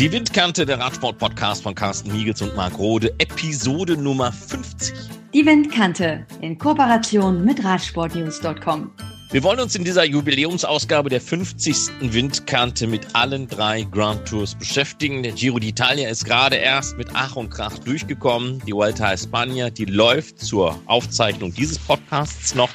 Die Windkante, der Radsport-Podcast von Carsten Miegels und Marc Rode, Episode Nummer 50. Die Windkante in Kooperation mit Radsportnews.com. Wir wollen uns in dieser Jubiläumsausgabe der 50. Windkante mit allen drei Grand Tours beschäftigen. Der Giro d'Italia ist gerade erst mit Ach und Krach durchgekommen. Die Vuelta a España, die läuft zur Aufzeichnung dieses Podcasts noch.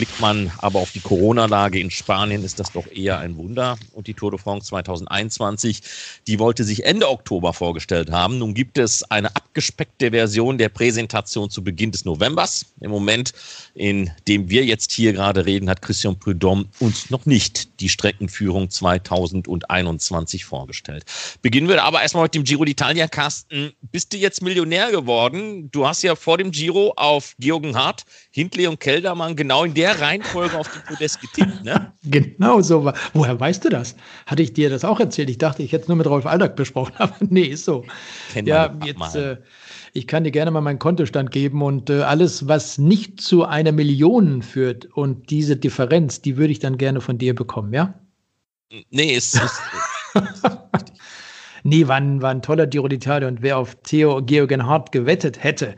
Blickt man aber auf die Corona-Lage in Spanien, ist das doch eher ein Wunder. Und die Tour de France 2021, die wollte sich Ende Oktober vorgestellt haben. Nun gibt es eine abgespeckte Version der Präsentation zu Beginn des Novembers. Im Moment, in dem wir jetzt hier gerade reden, hat Christian Prudhomme uns noch nicht die Streckenführung 2021 vorgestellt. Beginnen wir aber erstmal mit dem Giro d'Italia. Carsten, bist du jetzt Millionär geworden? Du hast ja vor dem Giro auf Georgen Hart, Hindley und Keldermann genau in der Reihenfolge auf den Podest getippt, ne? Genau so war. Woher weißt du das? Hatte ich dir das auch erzählt? Ich dachte, ich hätte es nur mit Rolf Aldag besprochen, aber nee, ist so. Kenn ja, jetzt, äh, ich kann dir gerne mal meinen Kontostand geben und äh, alles, was nicht zu einer Million führt und diese Differenz, die würde ich dann gerne von dir bekommen, ja? Nee, ist. ist, ist nee, war ein, war ein toller Giro d'Italia und wer auf Theo Georgen Hart gewettet hätte,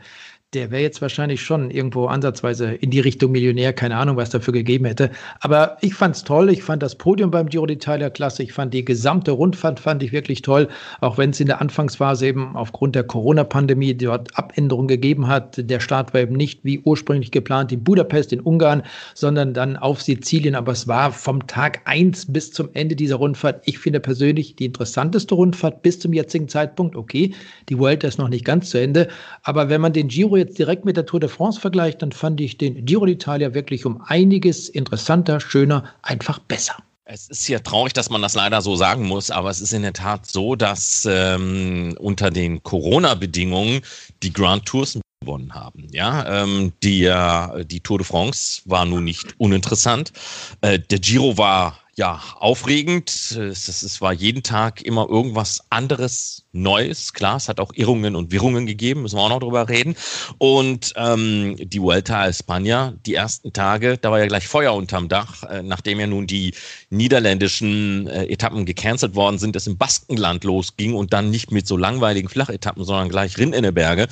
der wäre jetzt wahrscheinlich schon irgendwo ansatzweise in die Richtung Millionär, keine Ahnung, was dafür gegeben hätte. Aber ich fand es toll, ich fand das Podium beim Giro d'Italia klasse, ich fand die gesamte Rundfahrt fand ich wirklich toll, auch wenn es in der Anfangsphase eben aufgrund der Corona-Pandemie dort Abänderungen gegeben hat. Der Start war eben nicht wie ursprünglich geplant in Budapest, in Ungarn, sondern dann auf Sizilien. Aber es war vom Tag eins bis zum Ende dieser Rundfahrt, ich finde persönlich die interessanteste Rundfahrt bis zum jetzigen Zeitpunkt. Okay, die Vuelta ist noch nicht ganz zu Ende, aber wenn man den Giro jetzt direkt mit der Tour de France vergleicht, dann fand ich den Giro d'Italia wirklich um einiges interessanter, schöner, einfach besser. Es ist ja traurig, dass man das leider so sagen muss, aber es ist in der Tat so, dass ähm, unter den Corona-Bedingungen die Grand Tours gewonnen haben. Ja, ähm, die, äh, die Tour de France war nun nicht uninteressant. Äh, der Giro war ja, aufregend. Es, war jeden Tag immer irgendwas anderes, Neues. Klar, es hat auch Irrungen und Wirrungen gegeben, müssen wir auch noch drüber reden. Und ähm, die Vuelta a España, die ersten Tage, da war ja gleich Feuer unterm Dach, äh, nachdem ja nun die niederländischen äh, Etappen gecancelt worden sind, es im Baskenland losging und dann nicht mit so langweiligen Flachetappen, sondern gleich Rinn in die Berge.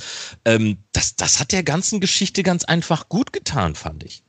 Ähm, das, das hat der ganzen Geschichte ganz einfach gut getan, fand ich.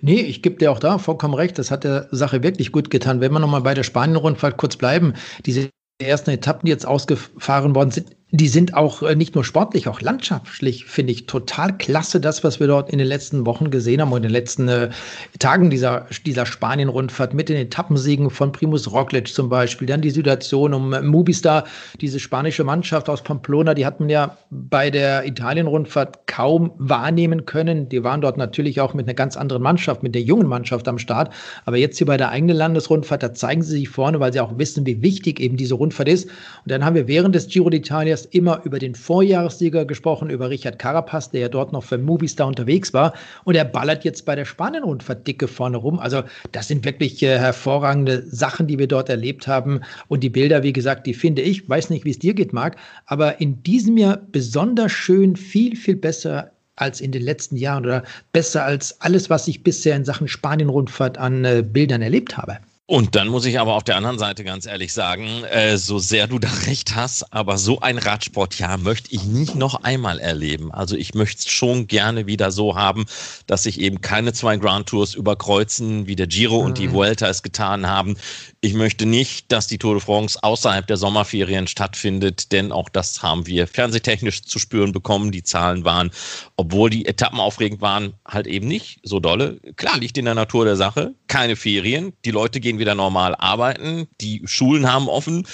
Nee, ich gebe dir auch da vollkommen recht. Das hat der Sache wirklich gut getan. Wenn wir nochmal bei der Spanien-Rundfahrt kurz bleiben, diese ersten Etappen, die jetzt ausgefahren worden sind, die sind auch äh, nicht nur sportlich, auch landschaftlich, finde ich total klasse, das, was wir dort in den letzten Wochen gesehen haben und in den letzten äh, Tagen dieser, dieser Spanien-Rundfahrt mit den Etappensiegen von Primus Roglic zum Beispiel, dann die Situation um äh, Mubistar, diese spanische Mannschaft aus Pamplona, die hat man ja bei der Italien-Rundfahrt kaum wahrnehmen können. Die waren dort natürlich auch mit einer ganz anderen Mannschaft, mit der jungen Mannschaft am Start. Aber jetzt hier bei der eigenen Landesrundfahrt, da zeigen sie sich vorne, weil sie auch wissen, wie wichtig eben diese Rundfahrt ist. Und dann haben wir während des Giro d'Italias erst immer über den Vorjahressieger gesprochen, über Richard Carapaz, der ja dort noch für Movistar unterwegs war. Und er ballert jetzt bei der Spanien-Rundfahrt dicke vorne rum. Also das sind wirklich äh, hervorragende Sachen, die wir dort erlebt haben. Und die Bilder, wie gesagt, die finde ich, weiß nicht, wie es dir geht, Marc, aber in diesem Jahr besonders schön, viel, viel besser als in den letzten Jahren oder besser als alles, was ich bisher in Sachen Spanien-Rundfahrt an äh, Bildern erlebt habe. Und dann muss ich aber auf der anderen Seite ganz ehrlich sagen, äh, so sehr du da recht hast, aber so ein Radsportjahr möchte ich nicht noch einmal erleben. Also ich möchte es schon gerne wieder so haben, dass sich eben keine zwei Grand Tours überkreuzen, wie der Giro mhm. und die mhm. Vuelta es getan haben. Ich möchte nicht, dass die Tour de France außerhalb der Sommerferien stattfindet, denn auch das haben wir fernsehtechnisch zu spüren bekommen. Die Zahlen waren, obwohl die Etappen aufregend waren, halt eben nicht so dolle. Klar liegt in der Natur der Sache, keine Ferien, die Leute gehen wieder normal arbeiten, die Schulen haben offen,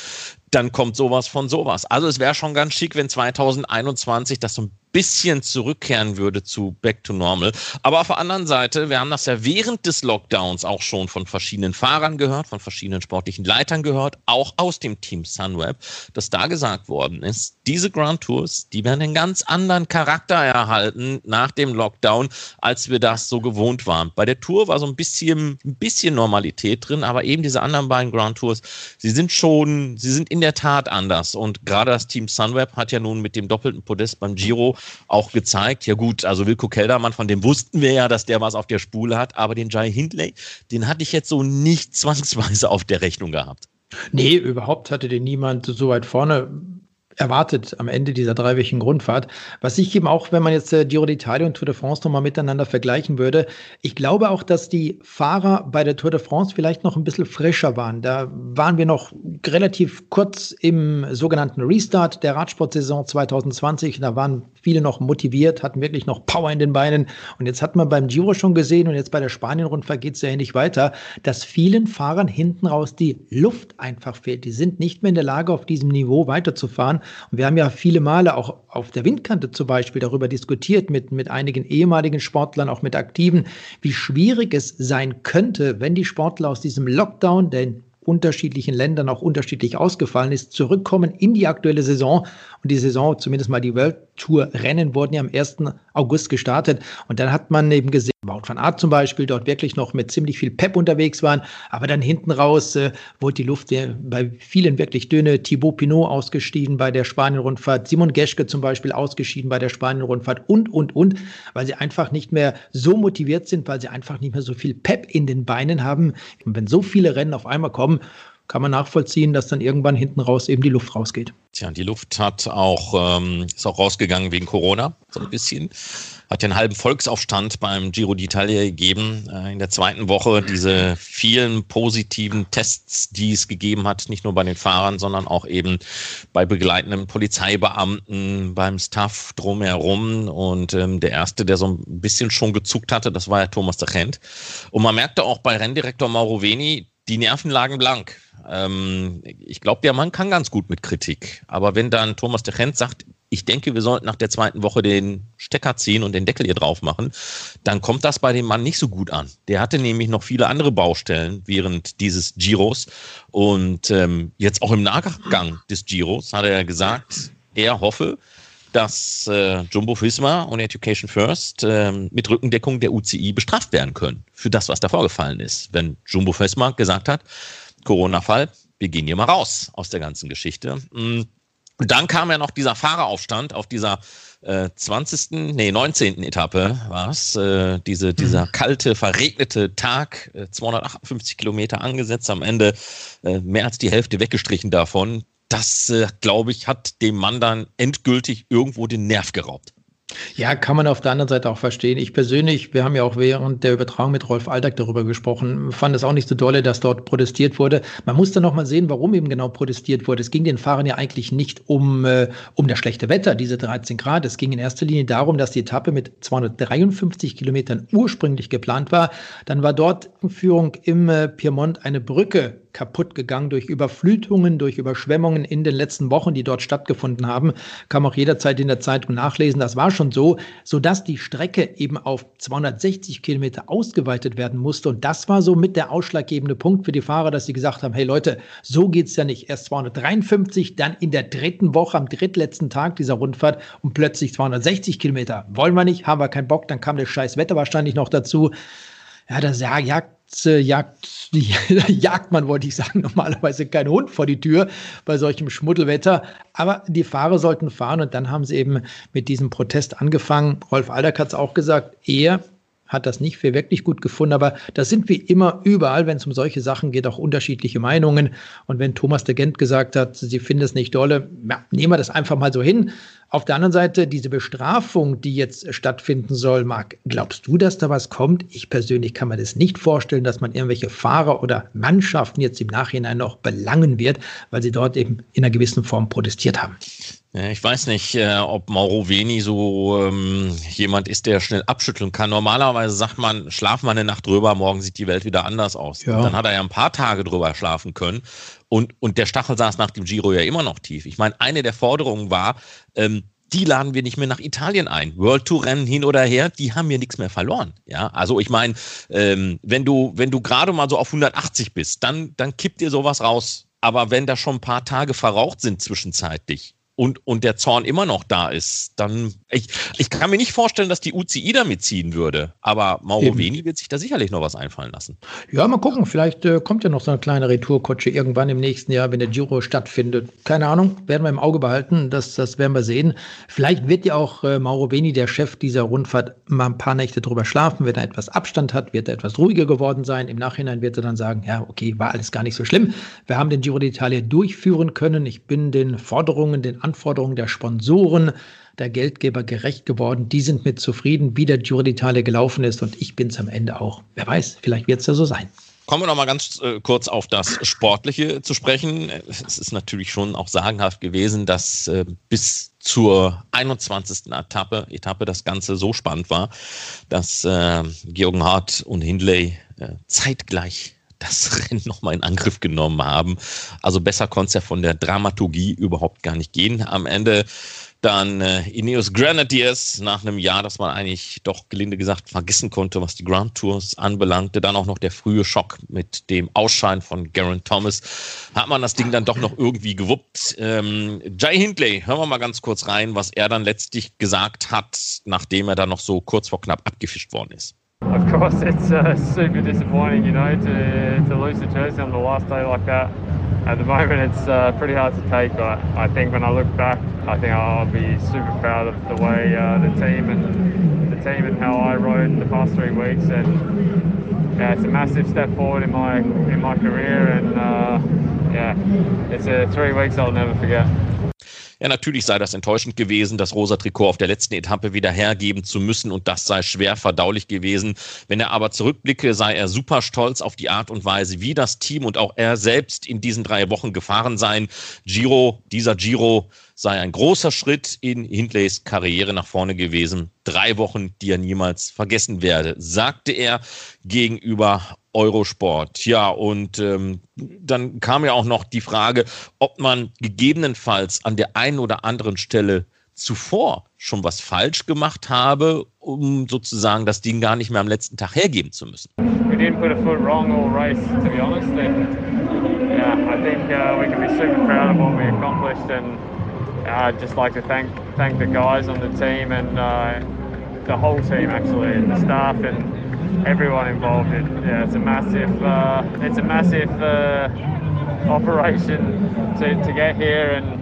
dann kommt sowas von sowas. Also es wäre schon ganz schick, wenn 2021 das so ein bisschen zurückkehren würde zu Back to Normal. Aber auf der anderen Seite, wir haben das ja während des Lockdowns auch schon von verschiedenen Fahrern gehört, von verschiedenen sportlichen Leitern gehört, auch aus dem Team Sunweb, dass da gesagt worden ist, diese Grand Tours, die werden einen ganz anderen Charakter erhalten nach dem Lockdown, als wir das so gewohnt waren. Bei der Tour war so ein bisschen, ein bisschen Normalität drin, aber eben diese anderen beiden Grand Tours, sie sind schon, sie sind in der Tat anders. Und gerade das Team Sunweb hat ja nun mit dem doppelten Podest beim Giro auch gezeigt. Ja gut, also Wilko Keldermann, von dem wussten wir ja, dass der was auf der Spule hat, aber den Jai Hindley, den hatte ich jetzt so nicht zwangsweise auf der Rechnung gehabt. Nee, überhaupt hatte den niemand so weit vorne erwartet am Ende dieser dreiwöchigen Grundfahrt. Was ich eben auch, wenn man jetzt äh, Giro d'Italia und Tour de France nochmal miteinander vergleichen würde, ich glaube auch, dass die Fahrer bei der Tour de France vielleicht noch ein bisschen frischer waren. Da waren wir noch relativ kurz im sogenannten Restart der Radsportsaison 2020. Da waren viele noch motiviert, hatten wirklich noch Power in den Beinen. Und jetzt hat man beim Giro schon gesehen und jetzt bei der Spanien-Rundfahrt geht es ja ähnlich weiter, dass vielen Fahrern hinten raus die Luft einfach fehlt. Die sind nicht mehr in der Lage, auf diesem Niveau weiterzufahren. Und wir haben ja viele Male auch auf der Windkante zum Beispiel darüber diskutiert mit, mit einigen ehemaligen Sportlern, auch mit Aktiven, wie schwierig es sein könnte, wenn die Sportler aus diesem Lockdown, den unterschiedlichen Ländern auch unterschiedlich ausgefallen ist, zurückkommen in die aktuelle Saison. Und die Saison, zumindest mal die World Tour Rennen, wurden ja am 1. August gestartet. Und dann hat man eben gesehen, Wout van Aert zum Beispiel dort wirklich noch mit ziemlich viel Pep unterwegs waren. Aber dann hinten raus äh, wurde die Luft bei vielen wirklich dünne. Thibaut Pinot ausgestiegen bei der Spanien-Rundfahrt, Simon Geschke zum Beispiel ausgeschieden bei der Spanien-Rundfahrt und, und, und, weil sie einfach nicht mehr so motiviert sind, weil sie einfach nicht mehr so viel Pep in den Beinen haben. Und wenn so viele Rennen auf einmal kommen, kann man nachvollziehen, dass dann irgendwann hinten raus eben die Luft rausgeht. Tja, die Luft hat auch, ähm, ist auch rausgegangen wegen Corona, so ein bisschen. Hat ja einen halben Volksaufstand beim Giro d'Italia gegeben äh, in der zweiten Woche. Diese vielen positiven Tests, die es gegeben hat, nicht nur bei den Fahrern, sondern auch eben bei begleitenden Polizeibeamten, beim Staff drumherum. Und ähm, der erste, der so ein bisschen schon gezuckt hatte, das war ja Thomas de Gent. Und man merkte auch bei Renndirektor Mauro Veni, die Nerven lagen blank. Ähm, ich glaube, der Mann kann ganz gut mit Kritik. Aber wenn dann Thomas de Gent sagt, ich denke, wir sollten nach der zweiten Woche den Stecker ziehen und den Deckel hier drauf machen, dann kommt das bei dem Mann nicht so gut an. Der hatte nämlich noch viele andere Baustellen während dieses Giros. Und ähm, jetzt auch im Nachgang des Giros hat er gesagt, er hoffe, dass äh, Jumbo Fisma und Education First äh, mit Rückendeckung der UCI bestraft werden können für das, was da vorgefallen ist. Wenn Jumbo Fisma gesagt hat, Corona-Fall, wir gehen hier mal raus aus der ganzen Geschichte. Mm. Und dann kam ja noch dieser Fahreraufstand auf dieser äh, 20., nee, 19. Etappe war es. Äh, diese, dieser mhm. kalte, verregnete Tag, äh, 258 Kilometer angesetzt, am Ende äh, mehr als die Hälfte weggestrichen davon. Das, äh, glaube ich, hat dem Mann dann endgültig irgendwo den Nerv geraubt. Ja, kann man auf der anderen Seite auch verstehen. Ich persönlich, wir haben ja auch während der Übertragung mit Rolf Aldag darüber gesprochen, fand es auch nicht so dolle, dass dort protestiert wurde. Man muss dann noch mal sehen, warum eben genau protestiert wurde. Es ging den Fahrern ja eigentlich nicht um, äh, um das schlechte Wetter, diese 13 Grad. Es ging in erster Linie darum, dass die Etappe mit 253 Kilometern ursprünglich geplant war. Dann war dort in Führung im äh, Piemont eine Brücke kaputt gegangen durch Überflutungen, durch Überschwemmungen in den letzten Wochen, die dort stattgefunden haben. Kann man auch jederzeit in der Zeitung nachlesen. Das war schon so, sodass die Strecke eben auf 260 Kilometer ausgeweitet werden musste. Und das war so mit der ausschlaggebende Punkt für die Fahrer, dass sie gesagt haben, hey Leute, so geht's ja nicht. Erst 253, dann in der dritten Woche, am drittletzten Tag dieser Rundfahrt und plötzlich 260 Kilometer. Wollen wir nicht, haben wir keinen Bock, dann kam das scheiß Wetter wahrscheinlich noch dazu. Ja, das jagt äh, jagt, jagt man, wollte ich sagen, normalerweise kein Hund vor die Tür bei solchem Schmuddelwetter. Aber die Fahrer sollten fahren und dann haben sie eben mit diesem Protest angefangen. Rolf Alderk hat es auch gesagt, er hat das nicht für wirklich gut gefunden, aber da sind wie immer überall, wenn es um solche Sachen geht, auch unterschiedliche Meinungen. Und wenn Thomas de Gent gesagt hat, sie finden es nicht dolle, ja, nehmen wir das einfach mal so hin. Auf der anderen Seite, diese Bestrafung, die jetzt stattfinden soll, Marc, glaubst du, dass da was kommt? Ich persönlich kann mir das nicht vorstellen, dass man irgendwelche Fahrer oder Mannschaften jetzt im Nachhinein noch belangen wird, weil sie dort eben in einer gewissen Form protestiert haben. Ich weiß nicht, äh, ob Mauro Veni so ähm, jemand ist, der schnell abschütteln kann. Normalerweise sagt man, schlaf mal eine Nacht drüber, morgen sieht die Welt wieder anders aus. Ja. Dann hat er ja ein paar Tage drüber schlafen können. Und, und der Stachel saß nach dem Giro ja immer noch tief. Ich meine, eine der Forderungen war, ähm, die laden wir nicht mehr nach Italien ein. World Tour Rennen hin oder her, die haben mir nichts mehr verloren. Ja, also ich meine, ähm, wenn du wenn du gerade mal so auf 180 bist, dann dann kippt dir sowas raus. Aber wenn da schon ein paar Tage verraucht sind zwischenzeitlich und, und der Zorn immer noch da ist, dann, ich, ich kann mir nicht vorstellen, dass die UCI damit ziehen würde, aber Mauro Veni wird sich da sicherlich noch was einfallen lassen. Ja, mal gucken, vielleicht äh, kommt ja noch so eine kleine Retourkutsche irgendwann im nächsten Jahr, wenn der Giro stattfindet. Keine Ahnung, werden wir im Auge behalten, das, das werden wir sehen. Vielleicht wird ja auch äh, Mauro Veni, der Chef dieser Rundfahrt, mal ein paar Nächte drüber schlafen, wenn er etwas Abstand hat, wird er etwas ruhiger geworden sein. Im Nachhinein wird er dann sagen, ja, okay, war alles gar nicht so schlimm. Wir haben den Giro d'Italia durchführen können. Ich bin den Forderungen, den Anforderungen der Sponsoren, der Geldgeber gerecht geworden. Die sind mit zufrieden, wie der Giro d'Italia gelaufen ist und ich bin es am Ende auch. Wer weiß, vielleicht wird es ja so sein. Kommen wir noch mal ganz äh, kurz auf das Sportliche zu sprechen. Es ist natürlich schon auch sagenhaft gewesen, dass äh, bis zur 21. Etappe, Etappe das Ganze so spannend war, dass äh, Georgen Hart und Hindley äh, zeitgleich das Rennen nochmal in Angriff genommen haben. Also besser konnte es ja von der Dramaturgie überhaupt gar nicht gehen. Am Ende dann äh, Ineos Grenadiers nach einem Jahr, das man eigentlich doch gelinde gesagt vergessen konnte, was die Grand Tours anbelangte. Dann auch noch der frühe Schock mit dem Ausscheiden von Garen Thomas. Hat man das Ding dann doch noch irgendwie gewuppt. Ähm, Jay Hindley, hören wir mal ganz kurz rein, was er dann letztlich gesagt hat, nachdem er dann noch so kurz vor knapp abgefischt worden ist. Of course, it's uh, super disappointing, you know, to, to lose the jersey on the last day like that. At the moment, it's uh, pretty hard to take. I, I think when I look back, I think I'll be super proud of the way uh, the team and the team and how I rode the past three weeks. And yeah, it's a massive step forward in my in my career. And uh, yeah, it's a three weeks I'll never forget. Ja, natürlich sei das enttäuschend gewesen, das rosa Trikot auf der letzten Etappe wieder hergeben zu müssen und das sei schwer verdaulich gewesen. Wenn er aber zurückblicke, sei er super stolz auf die Art und Weise, wie das Team und auch er selbst in diesen drei Wochen gefahren seien. Giro, dieser Giro sei ein großer Schritt in Hindleys Karriere nach vorne gewesen. Drei Wochen, die er niemals vergessen werde, sagte er gegenüber Eurosport. Ja, und ähm, dann kam ja auch noch die Frage, ob man gegebenenfalls an der einen oder anderen Stelle zuvor schon was falsch gemacht habe, um sozusagen das Ding gar nicht mehr am letzten Tag hergeben zu müssen. We didn't put a foot wrong all race, to be honest. And yeah, I think uh, we can be super proud of what we accomplished and I'd just like to thank thank the guys on the team and uh, the whole team actually, and the staff and everyone involved. It, yeah, it's a massive uh, it's a massive uh, operation to, to get here and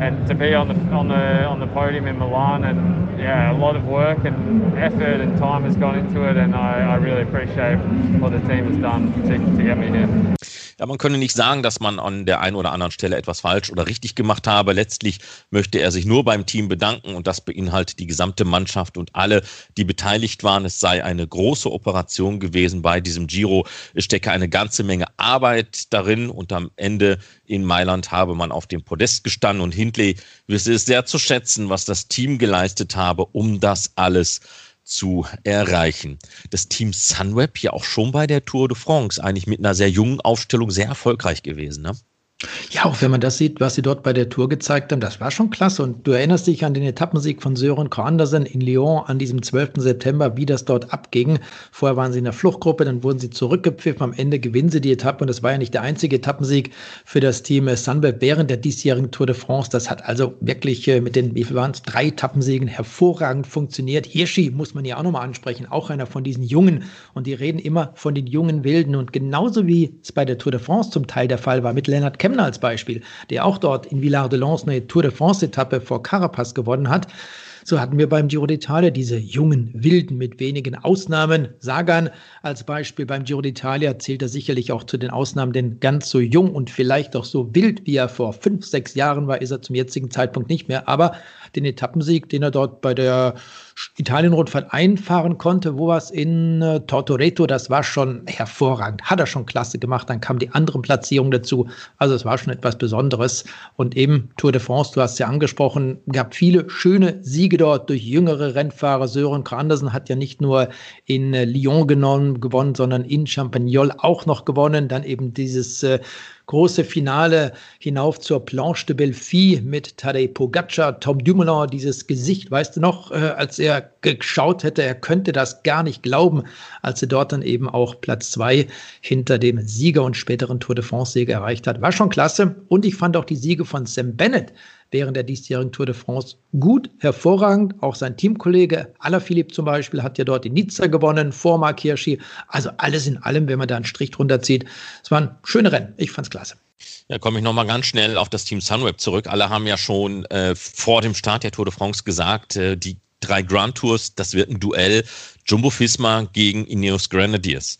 and to be on the on the on the podium in Milan and yeah, a lot of work and effort and time has gone into it, and I, I really appreciate what the team has done to, to get me here. Ja, man könne nicht sagen, dass man an der einen oder anderen Stelle etwas falsch oder richtig gemacht habe. Letztlich möchte er sich nur beim Team bedanken und das beinhaltet die gesamte Mannschaft und alle, die beteiligt waren. Es sei eine große Operation gewesen bei diesem Giro. Es stecke eine ganze Menge Arbeit darin und am Ende in Mailand habe man auf dem Podest gestanden und Hindley wisse es sehr zu schätzen, was das Team geleistet habe, um das alles zu zu erreichen. Das Team Sunweb ja auch schon bei der Tour de France, eigentlich mit einer sehr jungen Aufstellung sehr erfolgreich gewesen. Ne? Ja, auch wenn man das sieht, was sie dort bei der Tour gezeigt haben, das war schon klasse. Und du erinnerst dich an den Etappensieg von Sören K. Andersen in Lyon an diesem 12. September, wie das dort abging. Vorher waren sie in der Fluchtgruppe, dann wurden sie zurückgepfiffen. Am Ende gewinnen sie die Etappe. Und das war ja nicht der einzige Etappensieg für das Team Sunweb während der diesjährigen Tour de France. Das hat also wirklich äh, mit den, wie viel waren es, drei Etappensiegen hervorragend funktioniert. Hirschi muss man ja auch nochmal ansprechen, auch einer von diesen Jungen. Und die reden immer von den jungen Wilden. Und genauso wie es bei der Tour de France zum Teil der Fall war mit Lennart Kemp, Kemner als Beispiel, der auch dort in Villard-de-Lans eine Tour de France-Etappe vor Carapaz gewonnen hat. So hatten wir beim Giro d'Italia diese jungen Wilden mit wenigen Ausnahmen. Sagan als Beispiel beim Giro d'Italia zählt er sicherlich auch zu den Ausnahmen, denn ganz so jung und vielleicht auch so wild, wie er vor fünf, sechs Jahren war, ist er zum jetzigen Zeitpunkt nicht mehr. Aber den Etappensieg, den er dort bei der Italien-Rundfahrt einfahren konnte. Wo war es in äh, Tortoreto? Das war schon hervorragend. Hat er schon klasse gemacht. Dann kamen die anderen Platzierungen dazu. Also es war schon etwas Besonderes. Und eben Tour de France, du hast ja angesprochen, gab viele schöne Siege dort durch jüngere Rennfahrer. Sören Andersen hat ja nicht nur in äh, Lyon genommen, gewonnen, sondern in Champagnol auch noch gewonnen. Dann eben dieses äh, große Finale hinauf zur Planche de Belfi mit Tadej Pogacar, Tom Dumoulin, dieses Gesicht, weißt du noch, äh, als er geschaut hätte, er könnte das gar nicht glauben, als er dort dann eben auch Platz zwei hinter dem Sieger und späteren Tour de France-Sieger erreicht hat. War schon klasse. Und ich fand auch die Siege von Sam Bennett während der diesjährigen Tour de France gut, hervorragend. Auch sein Teamkollege Alaphilippe zum Beispiel hat ja dort in Nizza gewonnen, vor Mark Hirschi. Also alles in allem, wenn man da einen Strich drunter zieht. Es waren schöne Rennen. Ich fand's klasse. Ja, komme ich nochmal ganz schnell auf das Team Sunweb zurück. Alle haben ja schon äh, vor dem Start der Tour de France gesagt, äh, die drei Grand Tours, das wird ein Duell Jumbo Fisma gegen Ineos Grenadiers.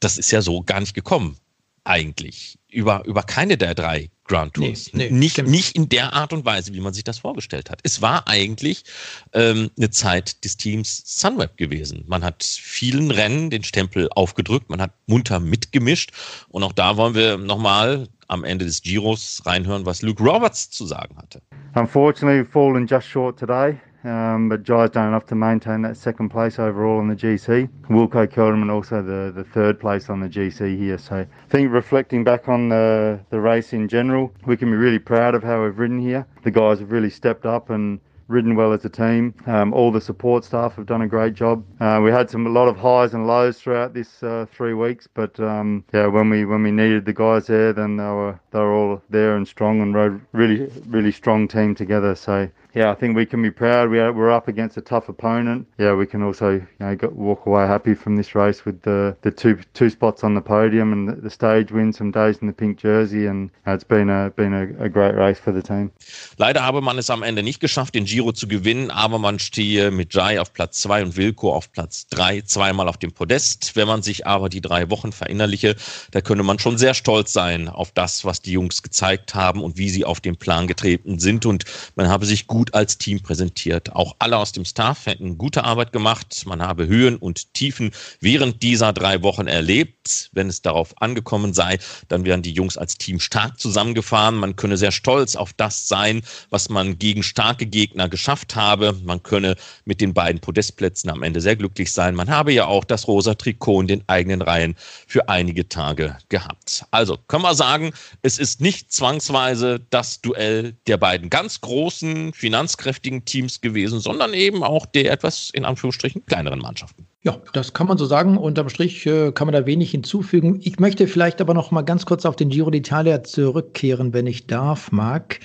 Das ist ja so gar nicht gekommen, eigentlich. Über, über keine der drei Grand Tours. Nee, nee, nicht, nicht in der Art und Weise, wie man sich das vorgestellt hat. Es war eigentlich ähm, eine Zeit des Teams Sunweb gewesen. Man hat vielen Rennen den Stempel aufgedrückt, man hat munter mitgemischt. Und auch da wollen wir nochmal am Ende des Giros reinhören, was Luke Roberts zu sagen hatte. Unfortunately, we've fallen just short today. Um, but Jai's done enough to maintain that second place overall on the GC. Wilco Kelderman also the, the third place on the GC here. So I think reflecting back on the, the race in general, we can be really proud of how we've ridden here. The guys have really stepped up and ridden well as a team. Um, all the support staff have done a great job. Uh, we had some a lot of highs and lows throughout this uh, three weeks, but um, yeah, when we when we needed the guys there, then they were they were all there and strong and rode really really strong team together. So yeah, I think we can be proud. We are, we're up against a tough opponent. Yeah, we can also you know go, walk away happy from this race with the, the two two spots on the podium and the, the stage win, some days in the pink jersey, and you know, it's been a been a, a, great race for the team. Leider habe man es am Ende nicht geschafft, den Giro zu gewinnen, aber man stehe mit Jai auf Platz zwei und Wilco auf Platz drei, zweimal auf dem Podest. Wenn man sich aber die drei Wochen verinnerliche, da könne man schon sehr stolz sein auf das, was die Jungs gezeigt haben und wie sie auf den Plan getreten sind und man habe sich gut gut als Team präsentiert. Auch alle aus dem Staff hätten gute Arbeit gemacht. Man habe Höhen und Tiefen während dieser drei Wochen erlebt. Wenn es darauf angekommen sei, dann wären die Jungs als Team stark zusammengefahren. Man könne sehr stolz auf das sein, was man gegen starke Gegner geschafft habe. Man könne mit den beiden Podestplätzen am Ende sehr glücklich sein. Man habe ja auch das rosa Trikot in den eigenen Reihen für einige Tage gehabt. Also können wir sagen, es ist nicht zwangsweise das Duell der beiden ganz großen finanzkräftigen Teams gewesen, sondern eben auch der etwas in Anführungsstrichen kleineren Mannschaften. Ja, das kann man so sagen. Unterm Strich äh, kann man da wenig hinzufügen. Ich möchte vielleicht aber noch mal ganz kurz auf den Giro d'Italia zurückkehren, wenn ich darf, Marc.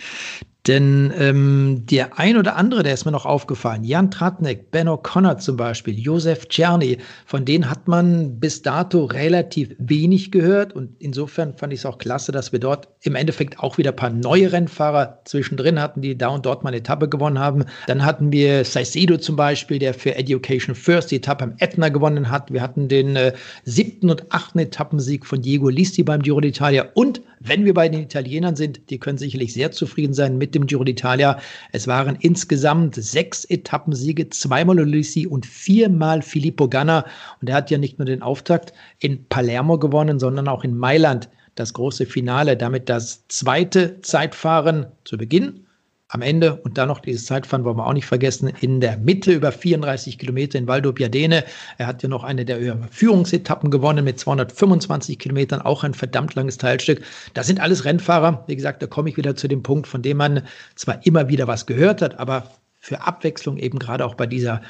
Denn ähm, der ein oder andere, der ist mir noch aufgefallen, Jan Tratnik, Ben O'Connor zum Beispiel, Josef Czerny, von denen hat man bis dato relativ wenig gehört. Und insofern fand ich es auch klasse, dass wir dort im Endeffekt auch wieder ein paar neue Rennfahrer zwischendrin hatten, die da und dort mal eine Etappe gewonnen haben. Dann hatten wir Saicedo zum Beispiel, der für Education First die Etappe am Etna gewonnen hat. Wir hatten den äh, siebten und achten Etappensieg von Diego Listi beim Giro d'Italia. Und wenn wir bei den Italienern sind, die können sicherlich sehr zufrieden sein mit dem Giro d'Italia. Es waren insgesamt sechs Etappensiege, zweimal Ulissi und viermal Filippo Ganna. Und er hat ja nicht nur den Auftakt in Palermo gewonnen, sondern auch in Mailand das große Finale. Damit das zweite Zeitfahren zu Beginn am Ende und dann noch dieses Zeitfahren wollen wir auch nicht vergessen, in der Mitte über 34 Kilometer in Valdo Biadene. Er hat ja noch eine der Führungsetappen gewonnen mit 225 Kilometern, auch ein verdammt langes Teilstück. Das sind alles Rennfahrer. Wie gesagt, da komme ich wieder zu dem Punkt, von dem man zwar immer wieder was gehört hat, aber für Abwechslung eben gerade auch bei dieser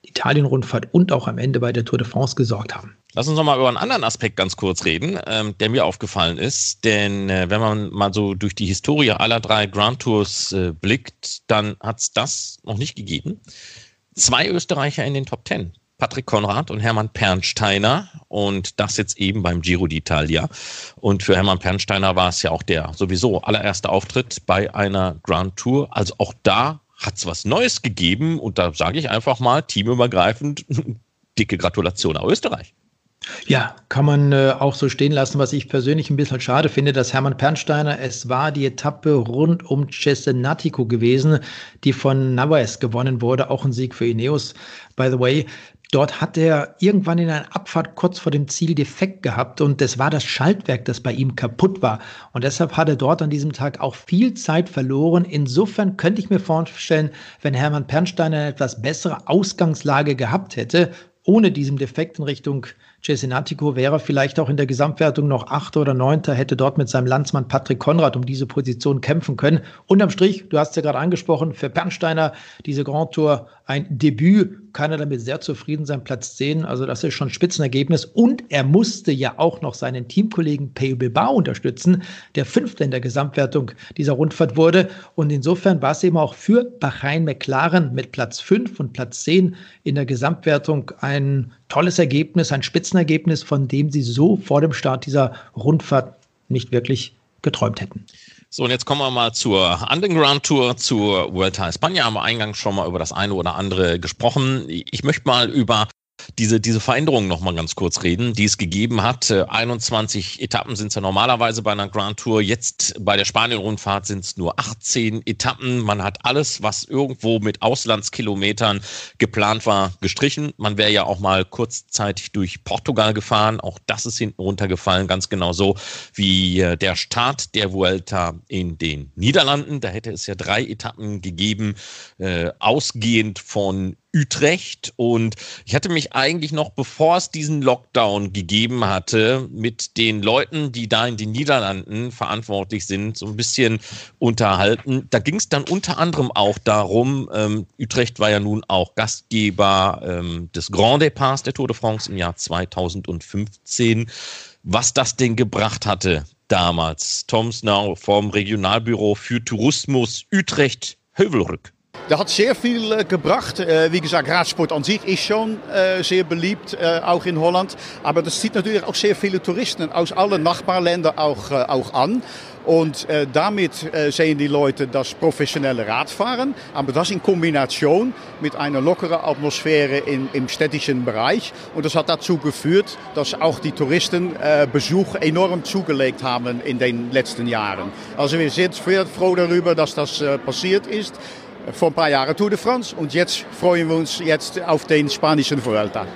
Italien-Rundfahrt und auch am Ende bei der Tour de France gesorgt haben. Lass uns noch mal über einen anderen Aspekt ganz kurz reden, ähm, der mir aufgefallen ist. Denn äh, wenn man mal so durch die Historie aller drei Grand Tours äh, blickt, dann hat es das noch nicht gegeben. Zwei Österreicher in den Top Ten. Patrick Konrad und Hermann Pernsteiner und das jetzt eben beim Giro d'Italia. Und für Hermann Pernsteiner war es ja auch der sowieso allererste Auftritt bei einer Grand Tour. Also auch da hat es was Neues gegeben und da sage ich einfach mal teamübergreifend dicke Gratulation an Österreich. Ja, kann man äh, auch so stehen lassen, was ich persönlich ein bisschen schade finde, dass Hermann Pernsteiner, es war die Etappe rund um Cesenatico gewesen, die von Navas gewonnen wurde, auch ein Sieg für Ineos, by the way. Dort hat er irgendwann in einer Abfahrt kurz vor dem Ziel defekt gehabt und das war das Schaltwerk, das bei ihm kaputt war. Und deshalb hat er dort an diesem Tag auch viel Zeit verloren. Insofern könnte ich mir vorstellen, wenn Hermann Pernsteiner eine etwas bessere Ausgangslage gehabt hätte, ohne diesen Defekt in Richtung Cesenatico wäre vielleicht auch in der Gesamtwertung noch Achter oder Neunter, hätte dort mit seinem Landsmann Patrick Konrad um diese Position kämpfen können. Unterm Strich, du hast ja gerade angesprochen, für Bernsteiner diese Grand Tour ein Debüt, kann er damit sehr zufrieden sein, Platz 10. Also das ist schon ein Spitzenergebnis. Und er musste ja auch noch seinen Teamkollegen Peyo Bilbao unterstützen, der Fünfte in der Gesamtwertung dieser Rundfahrt wurde. Und insofern war es eben auch für Bahrain McLaren mit Platz 5 und Platz 10 in der Gesamtwertung ein tolles Ergebnis, ein Spitzenergebnis, von dem sie so vor dem Start dieser Rundfahrt nicht wirklich geträumt hätten. So, und jetzt kommen wir mal zur Underground Tour, zur Vuelta España. Haben wir eingangs schon mal über das eine oder andere gesprochen. Ich möchte mal über diese, diese Veränderungen noch mal ganz kurz reden, die es gegeben hat. 21 äh, Etappen sind es ja normalerweise bei einer Grand Tour. Jetzt bei der Spanien-Rundfahrt sind es nur 18 Etappen. Man hat alles, was irgendwo mit Auslandskilometern geplant war, gestrichen. Man wäre ja auch mal kurzzeitig durch Portugal gefahren. Auch das ist hinten runtergefallen, ganz genau so wie äh, der Start der Vuelta in den Niederlanden. Da hätte es ja drei Etappen gegeben, äh, ausgehend von Utrecht. Und ich hatte mich eigentlich noch, bevor es diesen Lockdown gegeben hatte, mit den Leuten, die da in den Niederlanden verantwortlich sind, so ein bisschen unterhalten. Da ging es dann unter anderem auch darum, ähm, Utrecht war ja nun auch Gastgeber ähm, des Grand Departs der Tour de France im Jahr 2015, was das denn gebracht hatte damals. Tom Snow vom Regionalbüro für Tourismus Utrecht Heuvelrück. Der hat sehr viel äh, gebracht. Äh, wie gesagt, Radsport an sich ist schon sehr beliebt, auch in Holland. Aber das zieht natürlich auch sehr viele Touristen aus allen Nachbarländern auch, auch an. Und äh, damit äh, sehen die Leute das professionelle Radfahren, aber das in Kombination mit einer lockeren Atmosphäre in, im städtischen Bereich. Und das hat dazu geführt, dass auch die Touristenbesuch äh, enorm zugelegt haben in den letzten Jahren. Also wir sind sehr froh darüber, dass das passiert ist vor ein paar Jahren Tour de France und jetzt freuen wir uns jetzt auf den spanischen Vuelta.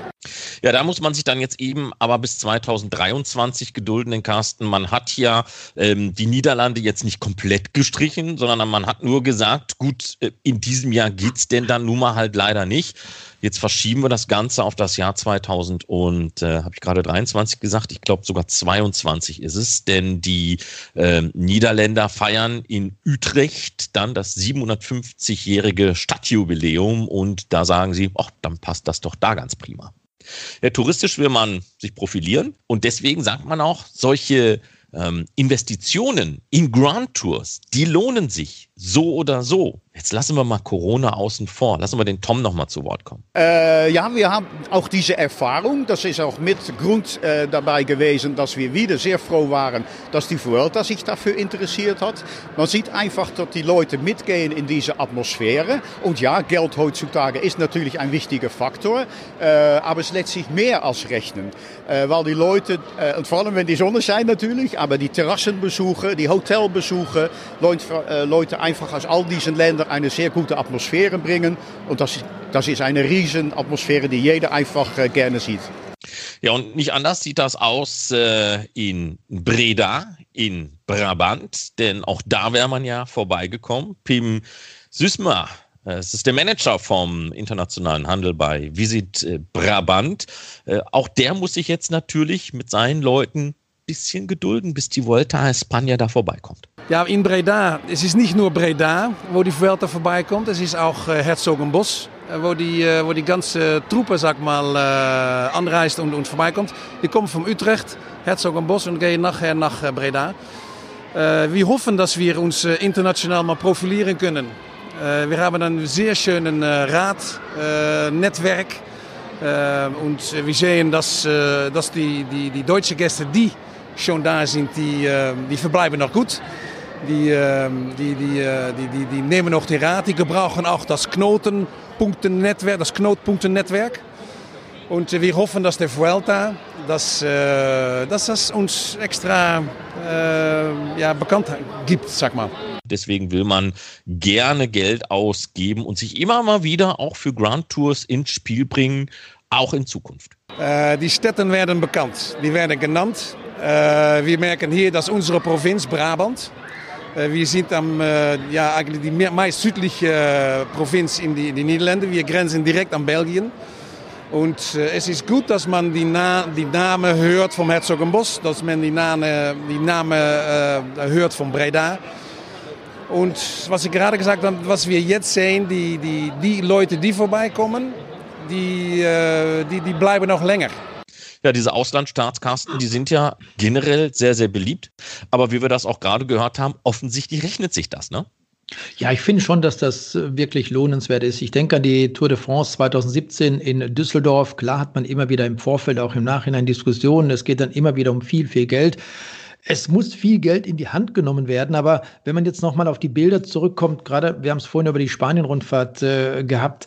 Ja, da muss man sich dann jetzt eben aber bis 2023 gedulden, den Carsten. Man hat ja ähm, die Niederlande jetzt nicht komplett gestrichen, sondern man hat nur gesagt, gut, äh, in diesem Jahr geht's denn dann nun mal halt leider nicht. Jetzt verschieben wir das Ganze auf das Jahr 2000 und äh, habe ich gerade 23 gesagt, ich glaube sogar 22 ist es, denn die äh, Niederländer feiern in Utrecht dann das 750-jährige Stadtjubiläum und da sagen sie, ach, dann passt das doch da ganz prima. Ja, touristisch will man sich profilieren und deswegen sagt man auch, solche ähm, Investitionen in Grand Tours, die lohnen sich so oder so. Jetzt lassen wir mal Corona außen vor. Lassen wir den Tom noch mal zu Wort kommen. Äh, ja, wir haben auch diese Erfahrung. Das ist auch mit Grund äh, dabei gewesen, dass wir wieder sehr froh waren, dass die Vuelta sich dafür interessiert hat. Man sieht einfach, dass die Leute mitgehen in diese Atmosphäre. Und ja, Geld heutzutage ist natürlich ein wichtiger Faktor. Äh, aber es lässt sich mehr als rechnen. Äh, weil die Leute, äh, und vor allem wenn die Sonne scheint natürlich, aber die Terrassenbesuche, die Hotelbesuche, Leute, äh, Leute einfach aus all diesen Ländern eine sehr gute Atmosphäre bringen. Und das, das ist eine riesen Atmosphäre, die jeder einfach äh, gerne sieht. Ja, und nicht anders sieht das aus äh, in Breda, in Brabant, denn auch da wäre man ja vorbeigekommen. Pim Süßmer, äh, es ist der Manager vom internationalen Handel bei Visit äh, Brabant. Äh, auch der muss sich jetzt natürlich mit seinen Leuten bisschen gedulden, bis die Vuelta España da vorbeikommt. Ja, in Breda. Es ist nicht nur Breda, wo die Vuelta vorbeikommt. Es ist auch äh, Herzogenbosch, wo die, äh, wo die ganze Truppe, sag mal, äh, anreist und, und vorbeikommt. Die kommen von Utrecht, Herzogenbosch und gehen nachher nach äh, Breda. Äh, wir hoffen, dass wir uns äh, international mal profilieren können. Äh, wir haben ein sehr schönes Radnetzwerk. und wir sehen, dass, dass die, die, die deutschen Gäste, die schon da sind, die, die verbleiben noch gut. Die, die, die, die, die, nehmen noch den Rat, die gebrauchen auch das Knotenpunktennetwerk, das Knotenpunktennetwerk. Und wir hoffen, dass der Vuelta, dass, äh, dass das uns extra äh, ja, bekannt gibt, sag mal. Deswegen will man gerne Geld ausgeben und sich immer mal wieder auch für Grand Tours ins Spiel bringen, auch in Zukunft. Äh, die Städte werden bekannt, die werden genannt. Äh, wir merken hier, dass unsere Provinz Brabant, äh, wir sind am, äh, ja, eigentlich die meist südliche Provinz in die, in die Niederlande. Wir grenzen direkt an Belgien. Und äh, es ist gut, dass man die, Na die Namen hört vom Herzogenbosch, dass man die Namen, die Namen hört von Breda. Und was ich gerade gesagt habe, was wir jetzt sehen, die, die, die Leute, die vorbeikommen, die, äh, die, die bleiben noch länger. Ja, diese Auslandsstaatskasten, die sind ja generell sehr, sehr beliebt. Aber wie wir das auch gerade gehört haben, offensichtlich rechnet sich das, ne? Ja, ich finde schon, dass das wirklich lohnenswert ist. Ich denke an die Tour de France 2017 in Düsseldorf. Klar hat man immer wieder im Vorfeld, auch im Nachhinein Diskussionen. Es geht dann immer wieder um viel, viel Geld. Es muss viel Geld in die Hand genommen werden, aber wenn man jetzt nochmal auf die Bilder zurückkommt, gerade wir haben es vorhin über die Spanien-Rundfahrt äh, gehabt,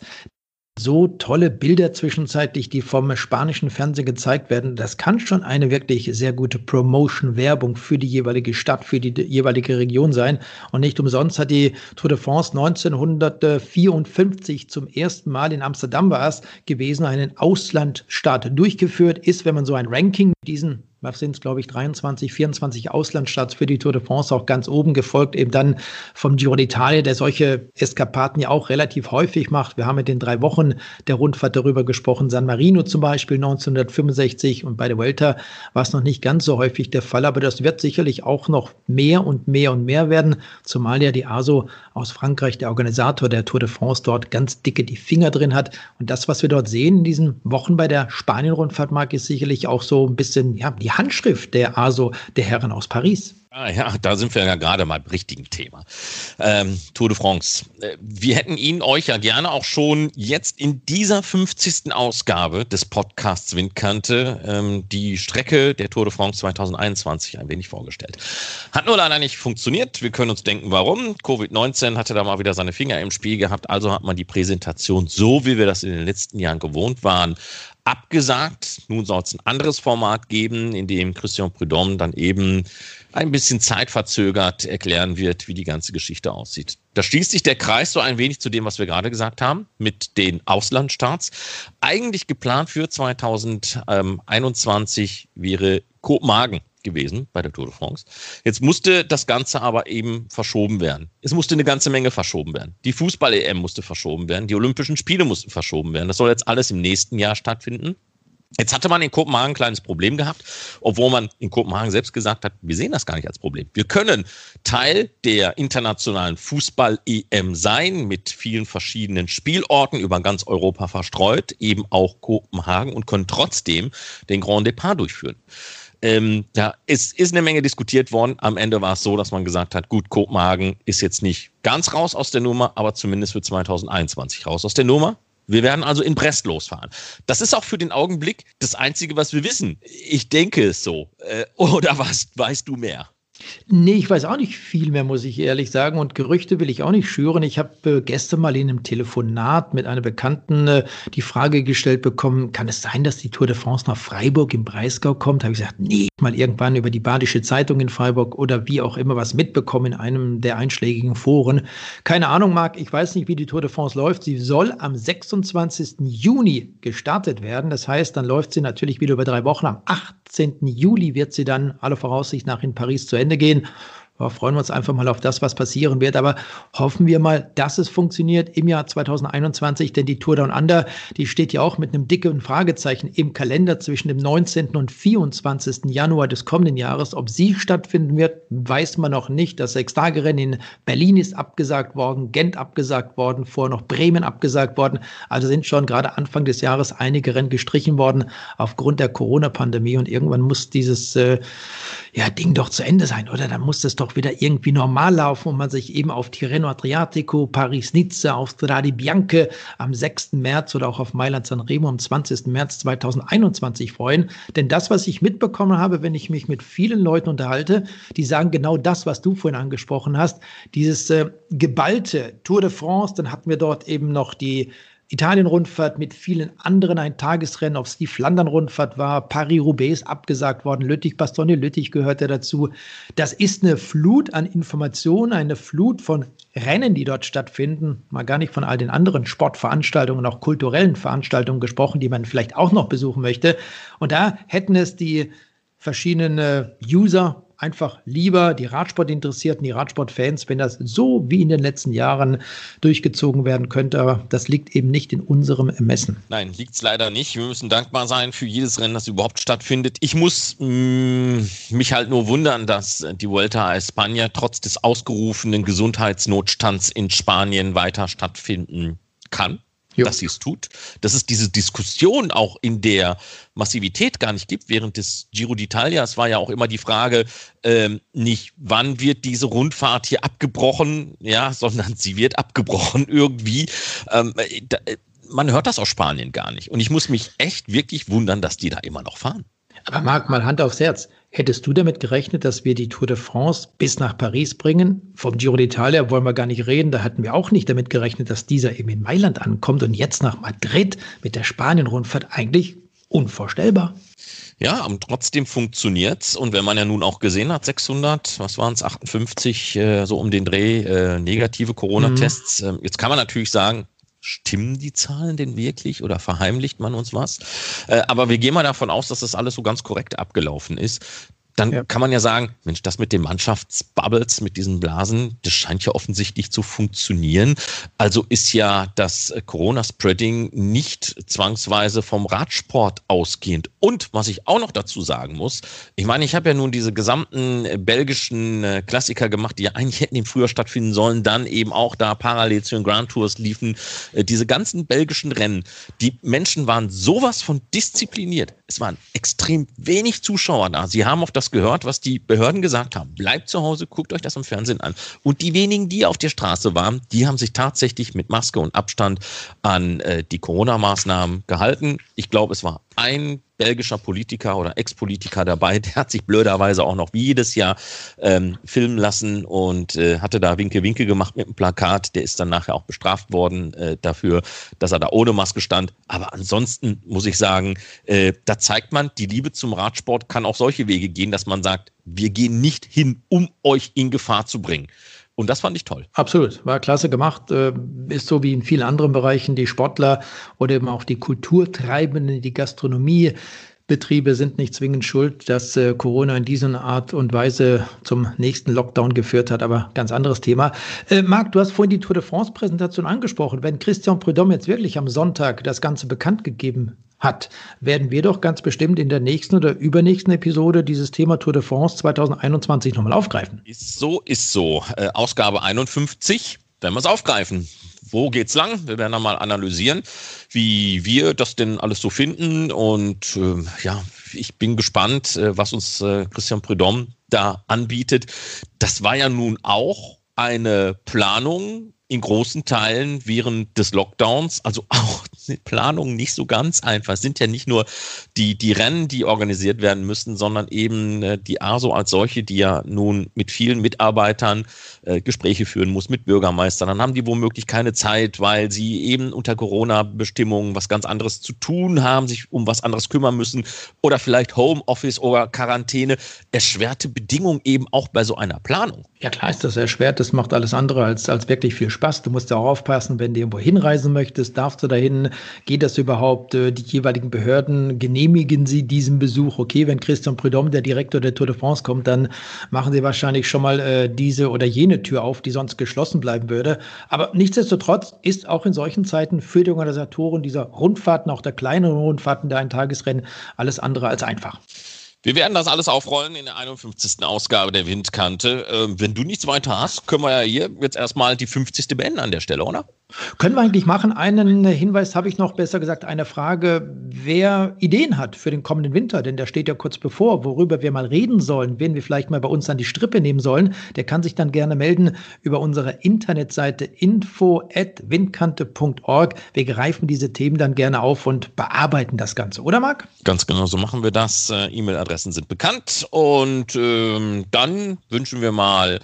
so tolle Bilder zwischenzeitlich, die vom spanischen Fernsehen gezeigt werden. Das kann schon eine wirklich sehr gute Promotion-Werbung für die jeweilige Stadt, für die jeweilige Region sein. Und nicht umsonst hat die Tour de France 1954 zum ersten Mal in Amsterdam war es gewesen, einen Auslandstart durchgeführt. Ist, wenn man so ein Ranking diesen sind es, glaube ich, 23, 24 Auslandsstarts für die Tour de France auch ganz oben gefolgt, eben dann vom Giro d'Italia, der solche Eskapaden ja auch relativ häufig macht. Wir haben mit den drei Wochen der Rundfahrt darüber gesprochen, San Marino zum Beispiel 1965 und bei der Vuelta war es noch nicht ganz so häufig der Fall, aber das wird sicherlich auch noch mehr und mehr und mehr werden, zumal ja die ASO aus Frankreich, der Organisator der Tour de France, dort ganz dicke die Finger drin hat. Und das, was wir dort sehen in diesen Wochen bei der Spanien-Rundfahrt, mag ist sicherlich auch so ein bisschen, ja, die Handschrift der ASO der Herren aus Paris. Ah ja, da sind wir ja gerade mal beim richtigen Thema. Ähm, Tour de France. Äh, wir hätten Ihnen euch ja gerne auch schon jetzt in dieser 50. Ausgabe des Podcasts Windkante ähm, die Strecke der Tour de France 2021 ein wenig vorgestellt. Hat nur leider nicht funktioniert. Wir können uns denken, warum. Covid-19 hatte da mal wieder seine Finger im Spiel gehabt. Also hat man die Präsentation so, wie wir das in den letzten Jahren gewohnt waren, abgesagt. Nun soll es ein anderes Format geben, in dem Christian Prudhomme dann eben ein bisschen zeitverzögert erklären wird, wie die ganze Geschichte aussieht. Da schließt sich der Kreis so ein wenig zu dem, was wir gerade gesagt haben, mit den Auslandsstarts. Eigentlich geplant für 2021 wäre Kopenhagen gewesen bei der Tour de France. Jetzt musste das Ganze aber eben verschoben werden. Es musste eine ganze Menge verschoben werden. Die Fußball-EM musste verschoben werden, die Olympischen Spiele mussten verschoben werden. Das soll jetzt alles im nächsten Jahr stattfinden. Jetzt hatte man in Kopenhagen ein kleines Problem gehabt, obwohl man in Kopenhagen selbst gesagt hat, wir sehen das gar nicht als Problem. Wir können Teil der internationalen Fußball-EM sein, mit vielen verschiedenen Spielorten über ganz Europa verstreut, eben auch Kopenhagen und können trotzdem den Grand Depart durchführen. Ähm, ja, es ist eine Menge diskutiert worden. Am Ende war es so, dass man gesagt hat, gut, Kopenhagen ist jetzt nicht ganz raus aus der Nummer, aber zumindest für 2021 raus aus der Nummer. Wir werden also in Brest losfahren. Das ist auch für den Augenblick das Einzige, was wir wissen. Ich denke es so. Äh, oder was weißt du mehr? Nee, ich weiß auch nicht viel mehr, muss ich ehrlich sagen. Und Gerüchte will ich auch nicht schüren. Ich habe äh, gestern mal in einem Telefonat mit einer Bekannten äh, die Frage gestellt bekommen, kann es sein, dass die Tour de France nach Freiburg im Breisgau kommt? Habe ich gesagt, nee, mal irgendwann über die Badische Zeitung in Freiburg oder wie auch immer was mitbekommen in einem der einschlägigen Foren. Keine Ahnung, Marc, ich weiß nicht, wie die Tour de France läuft. Sie soll am 26. Juni gestartet werden. Das heißt, dann läuft sie natürlich wieder über drei Wochen. Am 18. Juli wird sie dann alle Voraussicht nach in Paris zu Ende Ende gehen. Ja, freuen wir uns einfach mal auf das, was passieren wird. Aber hoffen wir mal, dass es funktioniert im Jahr 2021, denn die Tour Down Under, die steht ja auch mit einem dicken Fragezeichen im Kalender zwischen dem 19. und 24. Januar des kommenden Jahres. Ob sie stattfinden wird, weiß man noch nicht. Das Sechstagerennen in Berlin ist abgesagt worden, Gent abgesagt worden, vorher noch Bremen abgesagt worden. Also sind schon gerade Anfang des Jahres einige Rennen gestrichen worden aufgrund der Corona-Pandemie und irgendwann muss dieses äh, ja, Ding doch zu Ende sein, oder? Dann muss das doch wieder irgendwie normal laufen und man sich eben auf Tirreno Adriatico, Paris-Nizza, auf Strade Bianche am 6. März oder auch auf Mailand-San Remo am 20. März 2021 freuen. Denn das, was ich mitbekommen habe, wenn ich mich mit vielen Leuten unterhalte, die sagen genau das, was du vorhin angesprochen hast, dieses äh, geballte Tour de France, dann hatten wir dort eben noch die Italien-Rundfahrt mit vielen anderen ein Tagesrennen, ob es die Flandern-Rundfahrt war, Paris-Roubaix ist abgesagt worden, Lüttich, Bastogne, Lüttich gehörte dazu. Das ist eine Flut an Informationen, eine Flut von Rennen, die dort stattfinden, mal gar nicht von all den anderen Sportveranstaltungen, auch kulturellen Veranstaltungen gesprochen, die man vielleicht auch noch besuchen möchte. Und da hätten es die verschiedenen äh, User einfach lieber, die Radsportinteressierten, die Radsportfans, wenn das so wie in den letzten Jahren durchgezogen werden könnte. Aber das liegt eben nicht in unserem Ermessen. Nein, liegt es leider nicht. Wir müssen dankbar sein für jedes Rennen, das überhaupt stattfindet. Ich muss mh, mm, mich halt nur wundern, dass die Vuelta a España trotz des ausgerufenen Gesundheitsnotstands in Spanien weiter stattfinden kann jo. dass sie es tut, dass es diese Diskussion auch in der Massivität gar nicht gibt. Während des Giro d'Italia, war ja auch immer die Frage, ähm, nicht wann wird diese Rundfahrt hier abgebrochen, ja, sondern sie wird abgebrochen irgendwie. Ähm, da, man hört das aus Spanien gar nicht. Und ich muss mich echt wirklich wundern, dass die da immer noch fahren. Aber Marc, mal Hand aufs Herz. Hättest du damit gerechnet, dass wir die Tour de France bis nach Paris bringen? Vom Giro d'Italia wollen wir gar nicht reden. Da hatten wir auch nicht damit gerechnet, dass dieser eben in Mailand ankommt und jetzt nach Madrid mit der Spanien-Rundfahrt. Eigentlich unvorstellbar. Ja, und trotzdem funktioniert's. Und wenn man ja nun auch gesehen hat, 600, was waren es, 58, äh, so um den Dreh, äh, negative Corona-Tests. Mhm. Ähm, jetzt kann man natürlich sagen, Stimmen die Zahlen denn wirklich oder verheimlicht man uns was? Äh, aber wir gehen mal davon aus, dass das alles so ganz korrekt abgelaufen ist dann ja. kann man ja sagen, Mensch, das mit den Mannschaftsbubbles, mit diesen Blasen, das scheint ja offensichtlich zu funktionieren. Also ist ja das Corona-Spreading nicht zwangsweise vom Radsport ausgehend. Und was ich auch noch dazu sagen muss, ich meine, ich habe ja nun diese gesamten belgischen äh, Klassiker gemacht, die ja eigentlich hätten im Frühjahr stattfinden sollen, dann eben auch da parallel zu den Grand Tours liefen. Äh, diese ganzen belgischen Rennen, die Menschen waren sowas von diszipliniert. Es waren extrem wenig Zuschauer da. Sie haben auf das gehört, was die Behörden gesagt haben. Bleibt zu Hause, guckt euch das im Fernsehen an. Und die wenigen, die auf der Straße waren, die haben sich tatsächlich mit Maske und Abstand an äh, die Corona-Maßnahmen gehalten. Ich glaube, es war ein belgischer Politiker oder Ex-Politiker dabei, der hat sich blöderweise auch noch jedes Jahr ähm, filmen lassen und äh, hatte da Winke-Winke gemacht mit einem Plakat. Der ist dann nachher auch bestraft worden äh, dafür, dass er da ohne Maske stand. Aber ansonsten muss ich sagen, äh, da zeigt man, die Liebe zum Radsport kann auch solche Wege gehen, dass man sagt, wir gehen nicht hin, um euch in Gefahr zu bringen. Und das fand ich toll. Absolut, war klasse gemacht. Äh, ist so wie in vielen anderen Bereichen die Sportler oder eben auch die Kulturtreibenden, die Gastronomie. Betriebe sind nicht zwingend schuld, dass äh, Corona in dieser Art und Weise zum nächsten Lockdown geführt hat, aber ganz anderes Thema. Äh, Marc, du hast vorhin die Tour de France-Präsentation angesprochen. Wenn Christian Prudhomme jetzt wirklich am Sonntag das Ganze bekannt gegeben hat, werden wir doch ganz bestimmt in der nächsten oder übernächsten Episode dieses Thema Tour de France 2021 nochmal aufgreifen. Ist so, ist so. Äh, Ausgabe 51 werden wir es aufgreifen. Wo geht's lang? Wir werden dann mal analysieren, wie wir das denn alles so finden. Und äh, ja, ich bin gespannt, äh, was uns äh, Christian Prudhomme da anbietet. Das war ja nun auch eine Planung in großen Teilen während des Lockdowns, also auch die Planung nicht so ganz einfach. Es sind ja nicht nur die, die Rennen, die organisiert werden müssen, sondern eben äh, die ASO als solche, die ja nun mit vielen Mitarbeitern äh, Gespräche führen muss, mit Bürgermeistern. Dann haben die womöglich keine Zeit, weil sie eben unter Corona-Bestimmungen was ganz anderes zu tun haben, sich um was anderes kümmern müssen oder vielleicht Homeoffice oder Quarantäne. Erschwerte Bedingungen eben auch bei so einer Planung. Ja klar ist das erschwert, das macht alles andere als, als wirklich viel Spaß. Du musst ja auch aufpassen, wenn du irgendwo hinreisen möchtest, darfst du dahin, geht das überhaupt, äh, die jeweiligen Behörden, genehmigen sie diesen Besuch? Okay, wenn Christian Prudhomme, der Direktor der Tour de France, kommt, dann machen sie wahrscheinlich schon mal äh, diese oder jene Tür auf, die sonst geschlossen bleiben würde. Aber nichtsdestotrotz ist auch in solchen Zeiten für die Organisatoren dieser Rundfahrten, auch der kleineren Rundfahrten der Eintagesrennen, alles andere als einfach. Wir werden das alles aufrollen in der 51. Ausgabe der Windkante. Ähm, wenn du nichts weiter hast, können wir ja hier jetzt erstmal die 50. beenden an der Stelle, oder? Können wir eigentlich machen? Einen Hinweis habe ich noch, besser gesagt, eine Frage. Wer Ideen hat für den kommenden Winter, denn der steht ja kurz bevor, worüber wir mal reden sollen, wen wir vielleicht mal bei uns an die Strippe nehmen sollen, der kann sich dann gerne melden über unsere Internetseite info.windkante.org. Wir greifen diese Themen dann gerne auf und bearbeiten das Ganze, oder Marc? Ganz genau, so machen wir das. Äh, E-Mail-Adressen sind bekannt und ähm, dann wünschen wir mal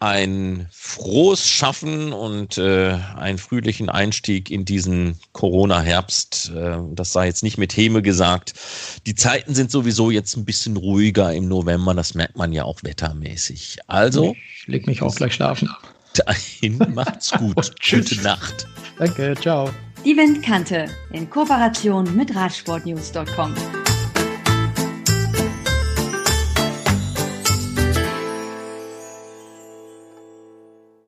ein frohes Schaffen und äh, einen frühlichen Einstieg in diesen Corona-Herbst. Äh, das sei jetzt nicht mit Häme gesagt. Die Zeiten sind sowieso jetzt ein bisschen ruhiger im November. Das merkt man ja auch wettermäßig. Also. Ich leg mich auch gleich schlafen. Dahin macht's gut. Gute Nacht. Danke, ciao. Die Windkante in Kooperation mit Radsportnews.com.